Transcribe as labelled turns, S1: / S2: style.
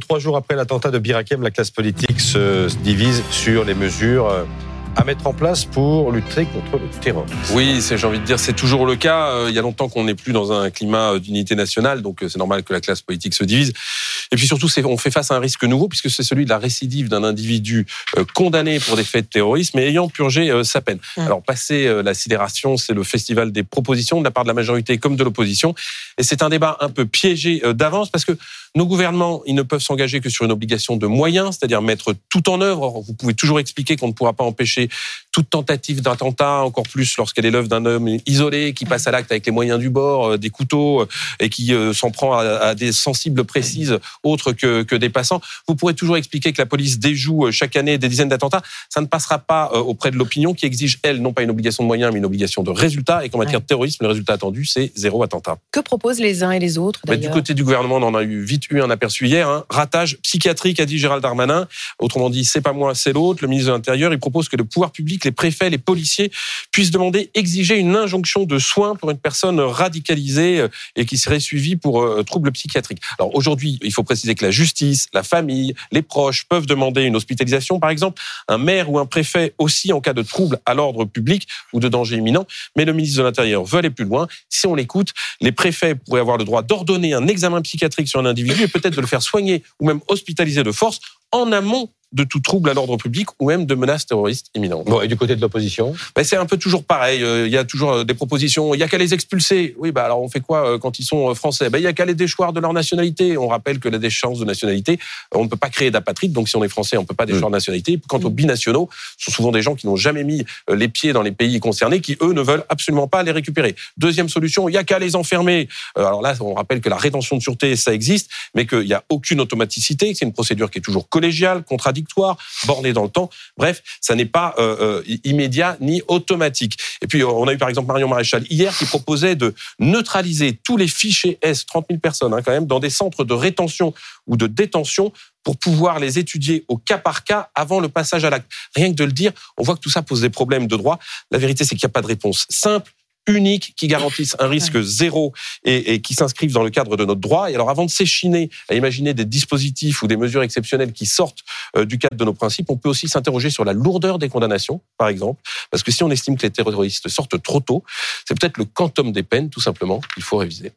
S1: Trois jours après l'attentat de Birakem, la classe politique se divise sur les mesures euh, à mettre en place pour lutter contre le terrorisme.
S2: Oui, c'est, j'ai envie de dire, c'est toujours le cas. Euh, Il y a longtemps qu'on n'est plus dans un climat euh, d'unité nationale, donc c'est normal que la classe politique se divise. Et puis surtout, on fait face à un risque nouveau, puisque c'est celui de la récidive d'un individu condamné pour des faits de terrorisme et ayant purgé sa peine.
S3: Mmh.
S2: Alors, passer la sidération, c'est le festival des propositions de la part de la majorité comme de l'opposition. Et c'est un débat un peu piégé d'avance, parce que nos gouvernements, ils ne peuvent s'engager que sur une obligation de moyens, c'est-à-dire mettre tout en œuvre. Or, vous pouvez toujours expliquer qu'on ne pourra pas empêcher toute tentative d'attentat, encore plus lorsqu'elle est l'œuvre d'un homme isolé qui passe à l'acte avec les moyens du bord, euh, des couteaux euh, et qui euh, s'en prend à, des sensibles précises autres que, que des passants. Vous pourrez toujours expliquer que la police déjoue chaque année des dizaines d'attentats. Ça ne passera pas auprès de l'opinion qui exige, elle, non pas une obligation de moyens, mais une obligation de résultat. Et qu'en matière de terrorisme, le résultat attendu, c'est zéro attentat.
S3: Que proposent les uns et les autres
S2: Bah, du côté du gouvernement, on en a eu vite eu un aperçu hier. Hein. Ratage psychiatrique, a dit Gérald Darmanin. Autrement dit, c'est pas moi, c'est l'autre. Le ministre de l'Intérieur, il propose que le pouvoir public, les préfets, les policiers puissent demander, exiger une injonction de soins pour une personne radicalisée euh, et qui serait suivie pour euh, troubles psychiatriques. Alors aujourd'hui, il faut préciser que la justice, la famille, les proches peuvent demander une hospitalisation, par exemple, un maire ou un préfet aussi en cas de trouble à l'ordre public ou de danger imminent. Mais le ministre de l'Intérieur veut aller plus loin. Si on l'écoute, les préfets pourraient avoir le droit d'ordonner un examen psychiatrique sur un individu et peut-être de le faire soigner ou même hospitaliser de force en amont de tout trouble à l'ordre public ou même de menaces terroristes imminentes.
S1: Bon, et du côté de l'opposition?
S2: Ben, c'est un peu toujours pareil. Euh, Il y a toujours euh, des propositions. Il y a qu'à les expulser. Oui, bah alors on fait quoi euh, quand ils sont français? Ben il y a qu'à les déchoir de leur nationalité. On rappelle que la déchéance de nationalité, on ne peut pas créer d'apatrides. Donc si on est français, on ne peut pas déchoir de nationalité. Quant aux binationaux, ce sont souvent des gens qui n'ont jamais mis les pieds dans les pays concernés, qui eux ne veulent absolument pas les récupérer. Deuxième solution, il y a qu'à les enfermer. Alors là, on rappelle que la rétention de sûreté, ça existe, mais qu'il n'y a aucune automaticité. C'est une procédure qui est toujours collégiale, contradictoire, bornée dans le temps. Bref, ça n'est pas euh, euh, immédiat ni automatique. Et puis, euh, on a eu par exemple Marion Maréchal hier qui proposait de neutraliser tous les fichiers S, 30 000 personnes hein, quand même, dans des centres de rétention ou de détention pour pouvoir les étudier au cas par cas avant le passage à l'acte. Rien que de le dire, on voit que tout ça pose des problèmes de droit. La vérité, c'est qu'il n'y a pas de réponse simple unique qui garantisse un risque zéro et, et qui s'inscrivent dans le cadre de notre droit. Et alors, avant de s'échiner à imaginer des dispositifs ou des mesures exceptionnelles qui sortent euh, du cadre de nos principes, on peut aussi s'interroger sur la lourdeur des condamnations, par exemple, parce que si on estime que les terroristes sortent trop tôt, c'est peut-être le quantum des peines, tout simplement, qu'il faut réviser.